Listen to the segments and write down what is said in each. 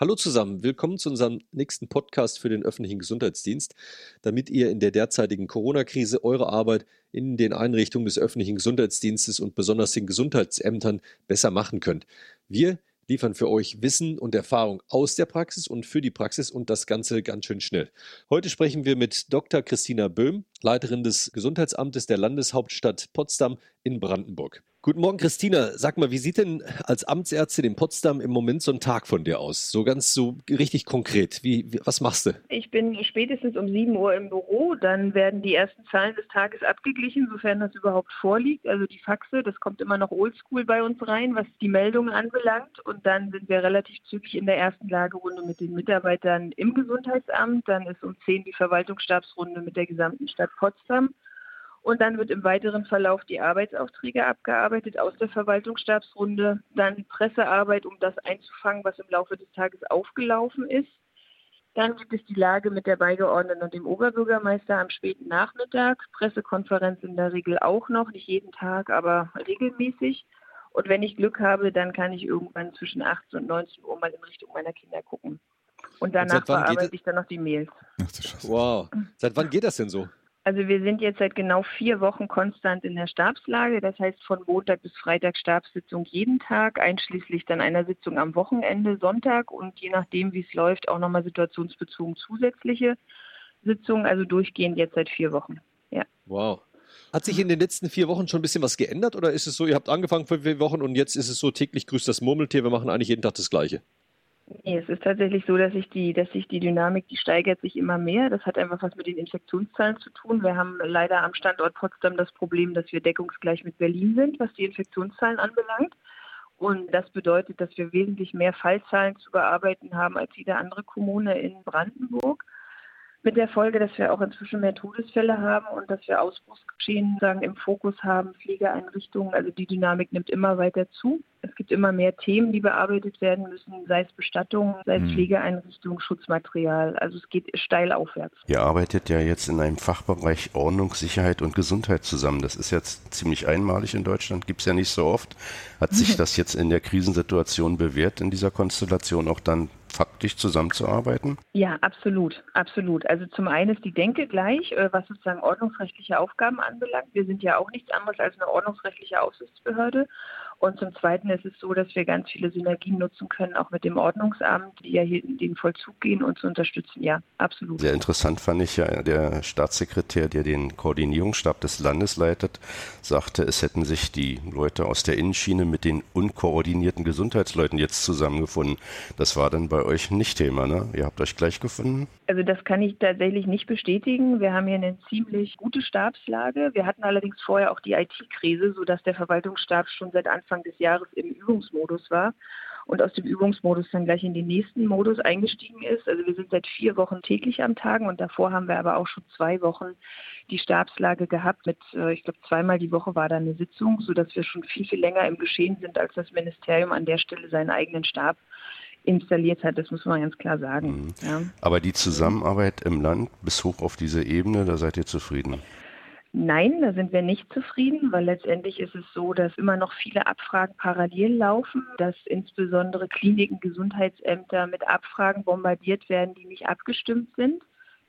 Hallo zusammen, willkommen zu unserem nächsten Podcast für den öffentlichen Gesundheitsdienst, damit ihr in der derzeitigen Corona-Krise eure Arbeit in den Einrichtungen des öffentlichen Gesundheitsdienstes und besonders den Gesundheitsämtern besser machen könnt. Wir liefern für euch Wissen und Erfahrung aus der Praxis und für die Praxis und das Ganze ganz schön schnell. Heute sprechen wir mit Dr. Christina Böhm, Leiterin des Gesundheitsamtes der Landeshauptstadt Potsdam in Brandenburg. Guten Morgen, Christina. Sag mal, wie sieht denn als Amtsärztin in Potsdam im Moment so ein Tag von dir aus? So ganz so richtig konkret. Wie, wie, was machst du? Ich bin spätestens um 7 Uhr im Büro. Dann werden die ersten Zahlen des Tages abgeglichen, sofern das überhaupt vorliegt. Also die Faxe, das kommt immer noch oldschool bei uns rein, was die Meldungen anbelangt. Und dann sind wir relativ zügig in der ersten Lagerunde mit den Mitarbeitern im Gesundheitsamt. Dann ist um 10 die Verwaltungsstabsrunde mit der gesamten Stadt Potsdam. Und dann wird im weiteren Verlauf die Arbeitsaufträge abgearbeitet aus der Verwaltungsstabsrunde. Dann Pressearbeit, um das einzufangen, was im Laufe des Tages aufgelaufen ist. Dann gibt es die Lage mit der Beigeordneten und dem Oberbürgermeister am späten Nachmittag. Pressekonferenz in der Regel auch noch, nicht jeden Tag, aber regelmäßig. Und wenn ich Glück habe, dann kann ich irgendwann zwischen 18 und 19 Uhr mal in Richtung meiner Kinder gucken. Und danach bearbeite ich dann noch die Mails. wow. Seit wann geht das denn so? Also wir sind jetzt seit genau vier Wochen konstant in der Stabslage. Das heißt von Montag bis Freitag Stabssitzung jeden Tag, einschließlich dann einer Sitzung am Wochenende, Sonntag und je nachdem, wie es läuft, auch nochmal situationsbezogen zusätzliche Sitzungen. Also durchgehend jetzt seit vier Wochen. Ja. Wow. Hat sich in den letzten vier Wochen schon ein bisschen was geändert oder ist es so, ihr habt angefangen vor vier Wochen und jetzt ist es so täglich grüßt das Murmeltier, wir machen eigentlich jeden Tag das Gleiche? Nee, es ist tatsächlich so, dass sich die, dass sich die Dynamik, die steigert sich immer mehr. Das hat einfach was mit den Infektionszahlen zu tun. Wir haben leider am Standort Potsdam das Problem, dass wir deckungsgleich mit Berlin sind, was die Infektionszahlen anbelangt. Und das bedeutet, dass wir wesentlich mehr Fallzahlen zu bearbeiten haben als jede andere Kommune in Brandenburg. Mit der Folge, dass wir auch inzwischen mehr Todesfälle haben und dass wir Ausbruchsgeschehen sagen, im Fokus haben, Pflegeeinrichtungen. Also die Dynamik nimmt immer weiter zu. Es gibt immer mehr Themen, die bearbeitet werden müssen, sei es Bestattung, sei es hm. Pflegeeinrichtungen, Schutzmaterial. Also es geht steil aufwärts. Ihr arbeitet ja jetzt in einem Fachbereich Ordnung, Sicherheit und Gesundheit zusammen. Das ist jetzt ziemlich einmalig in Deutschland, gibt es ja nicht so oft. Hat sich das jetzt in der Krisensituation bewährt, in dieser Konstellation auch dann faktisch zusammenzuarbeiten? Ja, absolut, absolut. Also zum einen ist die Denke gleich, äh, was sozusagen ordnungsrechtliche Aufgaben anbelangt. Wir sind ja auch nichts anderes als eine ordnungsrechtliche Aufsichtsbehörde. Und zum Zweiten ist es so, dass wir ganz viele Synergien nutzen können, auch mit dem Ordnungsamt, die ja hier in den Vollzug gehen und zu unterstützen. Ja, absolut. Sehr interessant fand ich ja, der Staatssekretär, der den Koordinierungsstab des Landes leitet, sagte, es hätten sich die Leute aus der Innenschiene mit den unkoordinierten Gesundheitsleuten jetzt zusammengefunden. Das war dann bei euch nicht Thema, ne? Ihr habt euch gleich gefunden? Also das kann ich tatsächlich nicht bestätigen. Wir haben hier eine ziemlich gute Stabslage. Wir hatten allerdings vorher auch die IT-Krise, sodass der Verwaltungsstab schon seit Anfang des Jahres im Übungsmodus war und aus dem Übungsmodus dann gleich in den nächsten Modus eingestiegen ist. Also wir sind seit vier Wochen täglich am Tagen und davor haben wir aber auch schon zwei Wochen die Stabslage gehabt. Mit, äh, ich glaube, zweimal die Woche war da eine Sitzung, sodass wir schon viel, viel länger im Geschehen sind, als das Ministerium an der Stelle seinen eigenen Stab installiert hat. Das muss man ganz klar sagen. Mhm. Ja. Aber die Zusammenarbeit im Land bis hoch auf diese Ebene, da seid ihr zufrieden? Nein, da sind wir nicht zufrieden, weil letztendlich ist es so, dass immer noch viele Abfragen parallel laufen, dass insbesondere Kliniken, Gesundheitsämter mit Abfragen bombardiert werden, die nicht abgestimmt sind.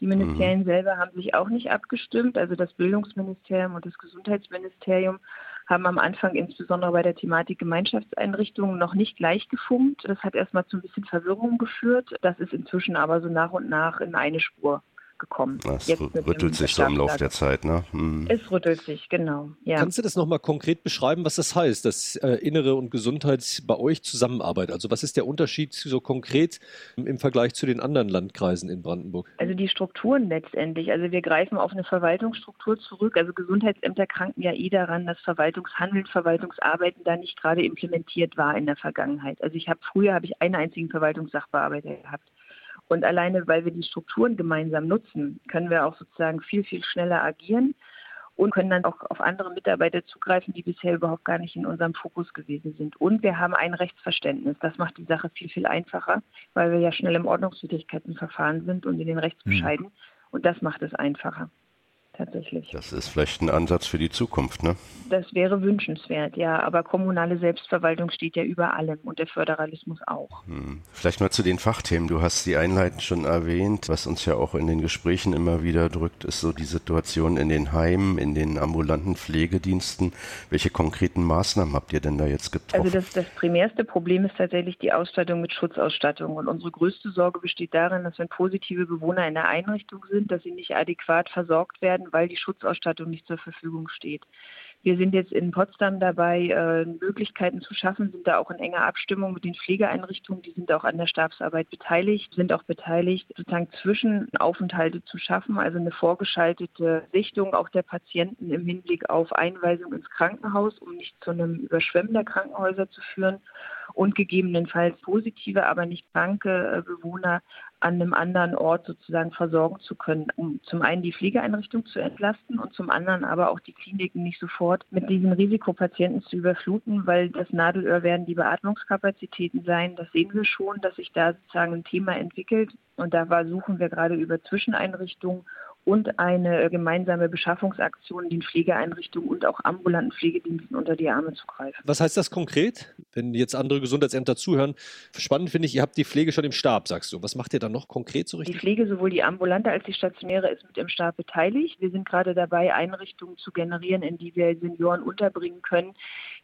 Die Ministerien mhm. selber haben sich auch nicht abgestimmt. Also das Bildungsministerium und das Gesundheitsministerium haben am Anfang insbesondere bei der Thematik Gemeinschaftseinrichtungen noch nicht gleich gefunkt. Das hat erstmal zu ein bisschen Verwirrung geführt. Das ist inzwischen aber so nach und nach in eine Spur gekommen. Es rüttelt sich so im Laufe der Zeit, ne? Hm. Es rüttelt sich, genau. Ja. Kannst du das nochmal konkret beschreiben, was das heißt, dass äh, Innere und Gesundheit bei euch zusammenarbeiten? Also was ist der Unterschied so konkret im Vergleich zu den anderen Landkreisen in Brandenburg? Also die Strukturen letztendlich. Also wir greifen auf eine Verwaltungsstruktur zurück. Also Gesundheitsämter kranken ja eh daran, dass Verwaltungshandeln, Verwaltungsarbeiten da nicht gerade implementiert war in der Vergangenheit. Also ich habe früher habe ich einen einzigen Verwaltungssachbearbeiter gehabt. Und alleine, weil wir die Strukturen gemeinsam nutzen, können wir auch sozusagen viel, viel schneller agieren und können dann auch auf andere Mitarbeiter zugreifen, die bisher überhaupt gar nicht in unserem Fokus gewesen sind. Und wir haben ein Rechtsverständnis. Das macht die Sache viel, viel einfacher, weil wir ja schnell im Ordnungswidrigkeitenverfahren sind und in den Rechtsbescheiden. Mhm. Und das macht es einfacher tatsächlich. Das ist vielleicht ein Ansatz für die Zukunft, ne? Das wäre wünschenswert, ja. Aber kommunale Selbstverwaltung steht ja über allem und der Föderalismus auch. Hm. Vielleicht mal zu den Fachthemen. Du hast die einleitend schon erwähnt. Was uns ja auch in den Gesprächen immer wieder drückt, ist so die Situation in den Heimen, in den ambulanten Pflegediensten. Welche konkreten Maßnahmen habt ihr denn da jetzt getroffen? Also das, das primärste Problem ist tatsächlich die Ausstattung mit Schutzausstattung. Und unsere größte Sorge besteht darin, dass wenn positive Bewohner in der Einrichtung sind, dass sie nicht adäquat versorgt werden, weil die Schutzausstattung nicht zur Verfügung steht. Wir sind jetzt in Potsdam dabei, äh, Möglichkeiten zu schaffen, sind da auch in enger Abstimmung mit den Pflegeeinrichtungen, die sind auch an der Stabsarbeit beteiligt, sind auch beteiligt, sozusagen Zwischenaufenthalte zu schaffen, also eine vorgeschaltete Sichtung auch der Patienten im Hinblick auf Einweisung ins Krankenhaus, um nicht zu einem Überschwemmen der Krankenhäuser zu führen und gegebenenfalls positive, aber nicht kranke äh, Bewohner an einem anderen Ort sozusagen versorgen zu können, um zum einen die Pflegeeinrichtung zu entlasten und zum anderen aber auch die Kliniken nicht sofort mit diesen Risikopatienten zu überfluten, weil das Nadelöhr werden die Beatmungskapazitäten sein. Das sehen wir schon, dass sich da sozusagen ein Thema entwickelt und da suchen wir gerade über Zwischeneinrichtungen und eine gemeinsame Beschaffungsaktion den Pflegeeinrichtungen und auch ambulanten Pflegediensten unter die Arme zu greifen. Was heißt das konkret, wenn jetzt andere Gesundheitsämter zuhören? Spannend finde ich, ihr habt die Pflege schon im Stab, sagst du. Was macht ihr dann noch konkret so richtig? Die Pflege, sowohl die ambulante als die stationäre, ist mit im Stab beteiligt. Wir sind gerade dabei, Einrichtungen zu generieren, in die wir Senioren unterbringen können,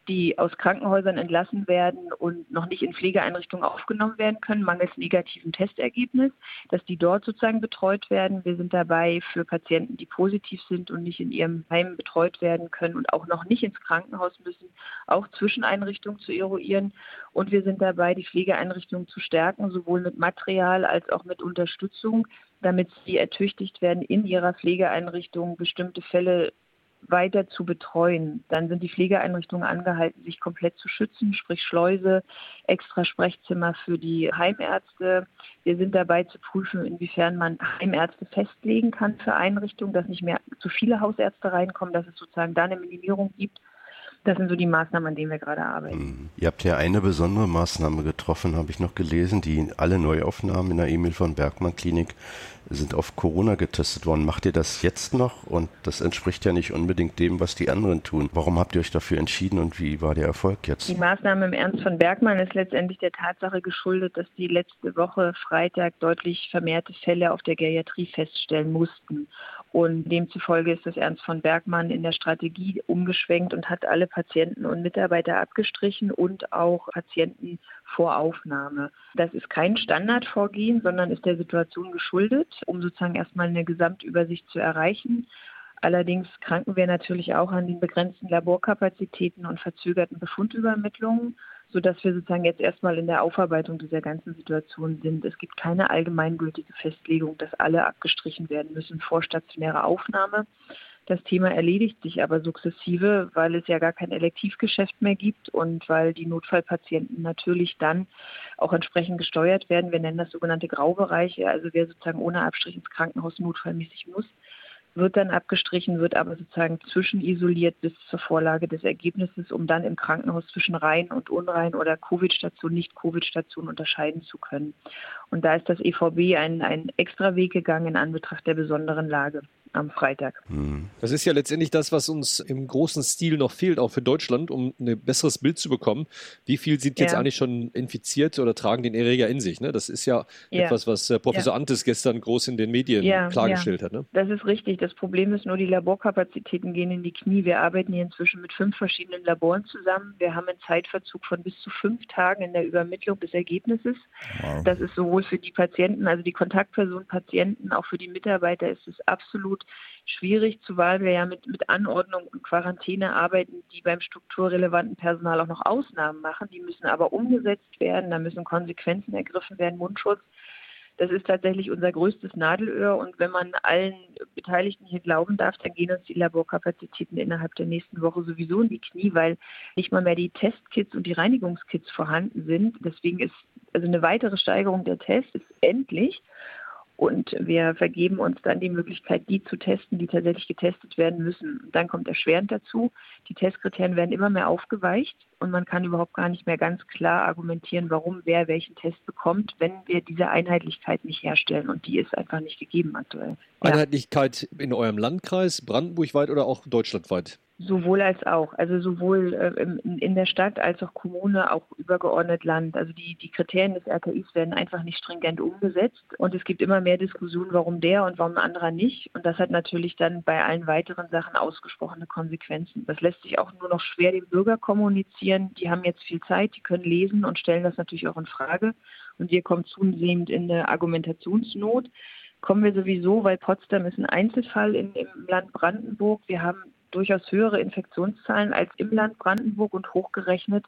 die aus Krankenhäusern entlassen werden und noch nicht in Pflegeeinrichtungen aufgenommen werden können, mangels negativen Testergebnis, dass die dort sozusagen betreut werden. Wir sind dabei für Patienten, die positiv sind und nicht in ihrem Heim betreut werden können und auch noch nicht ins Krankenhaus müssen, auch Zwischeneinrichtungen zu eruieren. Und wir sind dabei, die Pflegeeinrichtungen zu stärken, sowohl mit Material als auch mit Unterstützung, damit sie ertüchtigt werden, in ihrer Pflegeeinrichtung bestimmte Fälle weiter zu betreuen. Dann sind die Pflegeeinrichtungen angehalten, sich komplett zu schützen, sprich Schleuse, extra Sprechzimmer für die Heimärzte. Wir sind dabei zu prüfen, inwiefern man Heimärzte festlegen kann für Einrichtungen, dass nicht mehr zu viele Hausärzte reinkommen, dass es sozusagen da eine Minimierung gibt das sind so die Maßnahmen, an denen wir gerade arbeiten. Hm. Ihr habt ja eine besondere Maßnahme getroffen, habe ich noch gelesen. Die alle Neuaufnahmen in der Emil von Bergmann Klinik sind auf Corona getestet worden. Macht ihr das jetzt noch? Und das entspricht ja nicht unbedingt dem, was die anderen tun. Warum habt ihr euch dafür entschieden und wie war der Erfolg jetzt? Die Maßnahme im Ernst von Bergmann ist letztendlich der Tatsache geschuldet, dass die letzte Woche Freitag deutlich vermehrte Fälle auf der Geriatrie feststellen mussten. Und demzufolge ist das Ernst von Bergmann in der Strategie umgeschwenkt und hat alle Patienten und Mitarbeiter abgestrichen und auch Patienten vor Aufnahme. Das ist kein Standardvorgehen, sondern ist der Situation geschuldet, um sozusagen erstmal eine Gesamtübersicht zu erreichen. Allerdings kranken wir natürlich auch an den begrenzten Laborkapazitäten und verzögerten Befundübermittlungen sodass wir sozusagen jetzt erstmal in der Aufarbeitung dieser ganzen Situation sind. Es gibt keine allgemeingültige Festlegung, dass alle abgestrichen werden müssen vor stationärer Aufnahme. Das Thema erledigt sich aber sukzessive, weil es ja gar kein Elektivgeschäft mehr gibt und weil die Notfallpatienten natürlich dann auch entsprechend gesteuert werden. Wir nennen das sogenannte Graubereiche, also wer sozusagen ohne Abstrich ins Krankenhaus notfallmäßig muss, wird dann abgestrichen, wird aber sozusagen zwischenisoliert bis zur Vorlage des Ergebnisses, um dann im Krankenhaus zwischen rein und unrein oder Covid-Station, Nicht-Covid-Station unterscheiden zu können. Und da ist das EVB einen extra Weg gegangen in Anbetracht der besonderen Lage am Freitag. Hm. Das ist ja letztendlich das, was uns im großen Stil noch fehlt, auch für Deutschland, um ein besseres Bild zu bekommen. Wie viel sind jetzt ja. eigentlich schon infiziert oder tragen den Erreger in sich? Ne? Das ist ja, ja. etwas, was äh, Professor ja. Antes gestern groß in den Medien klargestellt hat. Ne? Das ist richtig. Das Problem ist nur, die Laborkapazitäten gehen in die Knie. Wir arbeiten hier inzwischen mit fünf verschiedenen Laboren zusammen. Wir haben einen Zeitverzug von bis zu fünf Tagen in der Übermittlung des Ergebnisses. Wow. Das ist sowohl für die Patienten, also die Kontaktpersonen Patienten, auch für die Mitarbeiter ist es absolut schwierig, zumal wir ja mit, mit Anordnung und Quarantäne arbeiten, die beim strukturrelevanten Personal auch noch Ausnahmen machen. Die müssen aber umgesetzt werden, da müssen Konsequenzen ergriffen werden, Mundschutz. Das ist tatsächlich unser größtes Nadelöhr und wenn man allen Beteiligten hier glauben darf, dann gehen uns die Laborkapazitäten innerhalb der nächsten Woche sowieso in die Knie, weil nicht mal mehr die Testkits und die Reinigungskits vorhanden sind. Deswegen ist also eine weitere Steigerung der Tests ist endlich. Und wir vergeben uns dann die Möglichkeit, die zu testen, die tatsächlich getestet werden müssen. Und dann kommt erschwerend dazu, die Testkriterien werden immer mehr aufgeweicht und man kann überhaupt gar nicht mehr ganz klar argumentieren, warum wer welchen Test bekommt, wenn wir diese Einheitlichkeit nicht herstellen. Und die ist einfach nicht gegeben aktuell. Einheitlichkeit ja. in eurem Landkreis, brandenburgweit oder auch deutschlandweit? Sowohl als auch, also sowohl äh, in der Stadt als auch Kommune, auch übergeordnet Land. Also die, die Kriterien des RKIs werden einfach nicht stringent umgesetzt und es gibt immer mehr Diskussionen, warum der und warum ein anderer nicht. Und das hat natürlich dann bei allen weiteren Sachen ausgesprochene Konsequenzen. Das lässt sich auch nur noch schwer dem Bürger kommunizieren. Die haben jetzt viel Zeit, die können lesen und stellen das natürlich auch in Frage. Und wir kommen zunehmend in eine Argumentationsnot kommen wir sowieso, weil Potsdam ist ein Einzelfall in, im Land Brandenburg. Wir haben durchaus höhere Infektionszahlen als im Land Brandenburg und hochgerechnet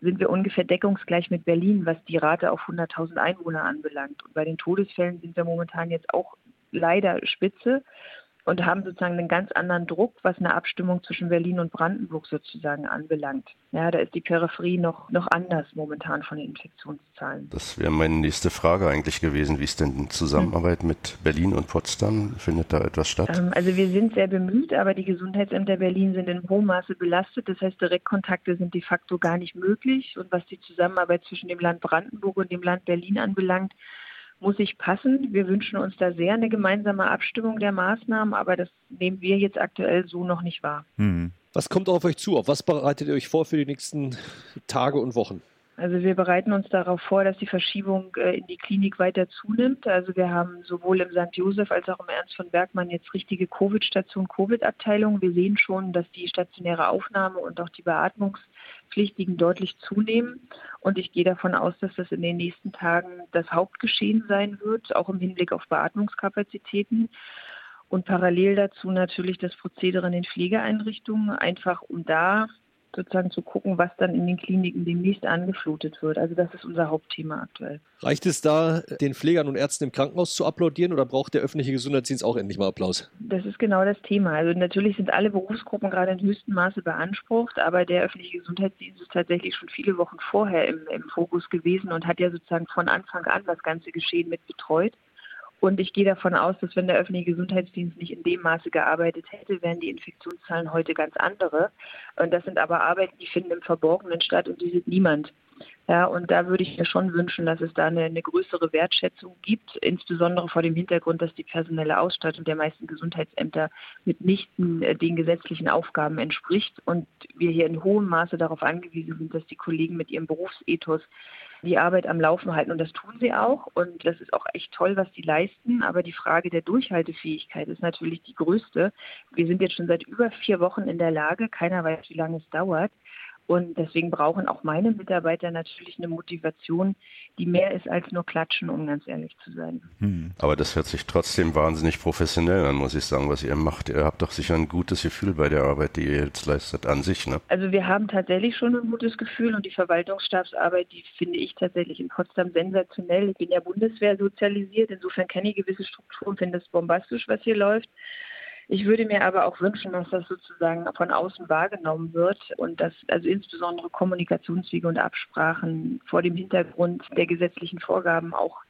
sind wir ungefähr deckungsgleich mit Berlin, was die Rate auf 100.000 Einwohner anbelangt. Und bei den Todesfällen sind wir momentan jetzt auch leider Spitze und haben sozusagen einen ganz anderen Druck, was eine Abstimmung zwischen Berlin und Brandenburg sozusagen anbelangt. Ja, da ist die Peripherie noch, noch anders momentan von den Infektionszahlen. Das wäre meine nächste Frage eigentlich gewesen. Wie ist denn die Zusammenarbeit hm. mit Berlin und Potsdam? Findet da etwas statt? Ähm, also wir sind sehr bemüht, aber die Gesundheitsämter Berlin sind in hohem Maße belastet. Das heißt, Direktkontakte sind de facto gar nicht möglich. Und was die Zusammenarbeit zwischen dem Land Brandenburg und dem Land Berlin anbelangt, muss ich passen. Wir wünschen uns da sehr eine gemeinsame Abstimmung der Maßnahmen, aber das nehmen wir jetzt aktuell so noch nicht wahr. Hm. Was kommt auf euch zu? Auf was bereitet ihr euch vor für die nächsten Tage und Wochen? Also wir bereiten uns darauf vor, dass die Verschiebung äh, in die Klinik weiter zunimmt. Also wir haben sowohl im St. Josef als auch im Ernst von Bergmann jetzt richtige Covid-Station, Covid-Abteilungen. Wir sehen schon, dass die stationäre Aufnahme und auch die Beatmungspflichtigen deutlich zunehmen. Und ich gehe davon aus, dass das in den nächsten Tagen das Hauptgeschehen sein wird, auch im Hinblick auf Beatmungskapazitäten. Und parallel dazu natürlich das Prozedere in den Pflegeeinrichtungen, einfach um da sozusagen zu gucken, was dann in den Kliniken demnächst angeflutet wird. Also das ist unser Hauptthema aktuell. Reicht es da, den Pflegern und Ärzten im Krankenhaus zu applaudieren oder braucht der öffentliche Gesundheitsdienst auch endlich mal Applaus? Das ist genau das Thema. Also natürlich sind alle Berufsgruppen gerade in höchstem Maße beansprucht, aber der öffentliche Gesundheitsdienst ist tatsächlich schon viele Wochen vorher im, im Fokus gewesen und hat ja sozusagen von Anfang an das ganze Geschehen mit betreut. Und ich gehe davon aus, dass wenn der öffentliche Gesundheitsdienst nicht in dem Maße gearbeitet hätte, wären die Infektionszahlen heute ganz andere. Und das sind aber Arbeiten, die finden im Verborgenen statt und die sieht niemand. Ja, und da würde ich mir schon wünschen, dass es da eine, eine, größere Wertschätzung gibt, insbesondere vor dem Hintergrund, dass die personelle Ausstattung der meisten Gesundheitsämter mitnichten äh, den gesetzlichen Aufgaben entspricht und wir hier in hohem Maße darauf angewiesen sind, dass die Kollegen mit ihrem Berufsethos die Arbeit am Laufen halten. Und das tun sie auch. Und das ist auch echt toll, was sie leisten. Aber die Frage der Durchhaltefähigkeit ist natürlich die größte. Wir sind jetzt schon seit über vier Wochen in der Lage, keiner weiß, wie lange es dauert, und deswegen brauchen auch meine Mitarbeiter natürlich eine Motivation, die mehr ist als nur klatschen, um ganz ehrlich zu sein. Hm. Aber das hört sich trotzdem wahnsinnig professionell an, muss ich sagen, was ihr macht. Ihr habt doch sicher ein gutes Gefühl bei der Arbeit, die ihr jetzt leistet, an sich. Ne? Also wir haben tatsächlich schon ein gutes Gefühl und die Verwaltungsstabsarbeit, die finde ich tatsächlich in Potsdam sensationell. Ich bin ja Bundeswehr sozialisiert, insofern kenne ich gewisse Strukturen, finde es bombastisch, was hier läuft. Ich würde mir aber auch wünschen, dass das sozusagen von außen wahrgenommen wird und dass also insbesondere Kommunikationswege und Absprachen vor dem Hintergrund der gesetzlichen Vorgaben auch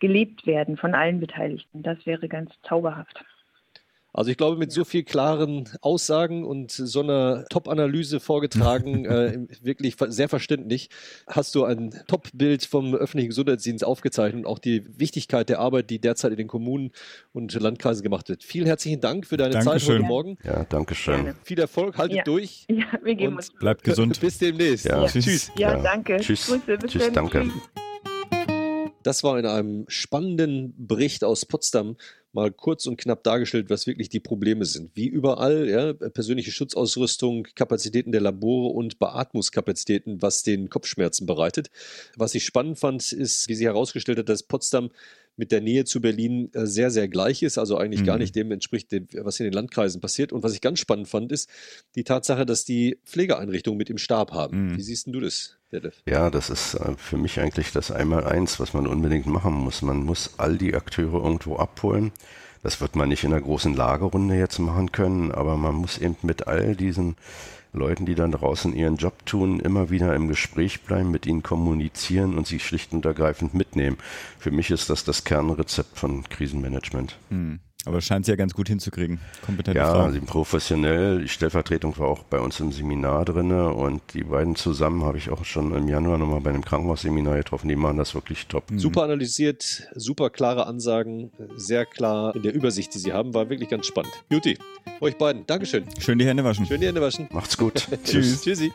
gelebt werden von allen Beteiligten. Das wäre ganz zauberhaft. Also ich glaube, mit so viel klaren Aussagen und so einer Top-Analyse vorgetragen, äh, wirklich sehr verständlich, hast du ein Top-Bild vom öffentlichen Gesundheitsdienst aufgezeichnet und auch die Wichtigkeit der Arbeit, die derzeit in den Kommunen und Landkreisen gemacht wird. Vielen herzlichen Dank für deine Dankeschön. Zeit heute Morgen. Ja, danke schön. Gerne. Viel Erfolg, haltet ja. durch. Ja, wir geben uns. Bleibt gesund. Bis demnächst. Ja. Tschüss. Tschüss. Ja, danke. Tschüss. Grüße, Tschüss, danke. Tschüss. Das war in einem spannenden Bericht aus Potsdam mal kurz und knapp dargestellt, was wirklich die Probleme sind. Wie überall, ja, persönliche Schutzausrüstung, Kapazitäten der Labore und Beatmungskapazitäten, was den Kopfschmerzen bereitet. Was ich spannend fand, ist, wie sie herausgestellt hat, dass Potsdam mit der Nähe zu Berlin äh, sehr, sehr gleich ist, also eigentlich mhm. gar nicht dem entspricht, was in den Landkreisen passiert. Und was ich ganz spannend fand, ist die Tatsache, dass die Pflegeeinrichtungen mit im Stab haben. Mhm. Wie siehst du das, Detlef? Ja, das ist äh, für mich eigentlich das Einmaleins, was man unbedingt machen muss. Man muss all die Akteure irgendwo abholen. Das wird man nicht in einer großen Lagerrunde jetzt machen können, aber man muss eben mit all diesen Leuten, die dann draußen ihren Job tun, immer wieder im Gespräch bleiben, mit ihnen kommunizieren und sie schlicht und ergreifend mitnehmen. Für mich ist das das Kernrezept von Krisenmanagement. Hm. Aber scheint sie ja ganz gut hinzukriegen. Kompetente ja, Frau. sie professionell. Die Stellvertretung war auch bei uns im Seminar drin und die beiden zusammen habe ich auch schon im Januar nochmal bei einem Krankenhausseminar getroffen. Die machen das wirklich top. Mhm. Super analysiert, super klare Ansagen, sehr klar in der Übersicht, die sie haben. War wirklich ganz spannend. Beauty, euch beiden, Dankeschön. Schön die Hände waschen. Schön die Hände waschen. Macht's gut. Tschüss. Tschüssi.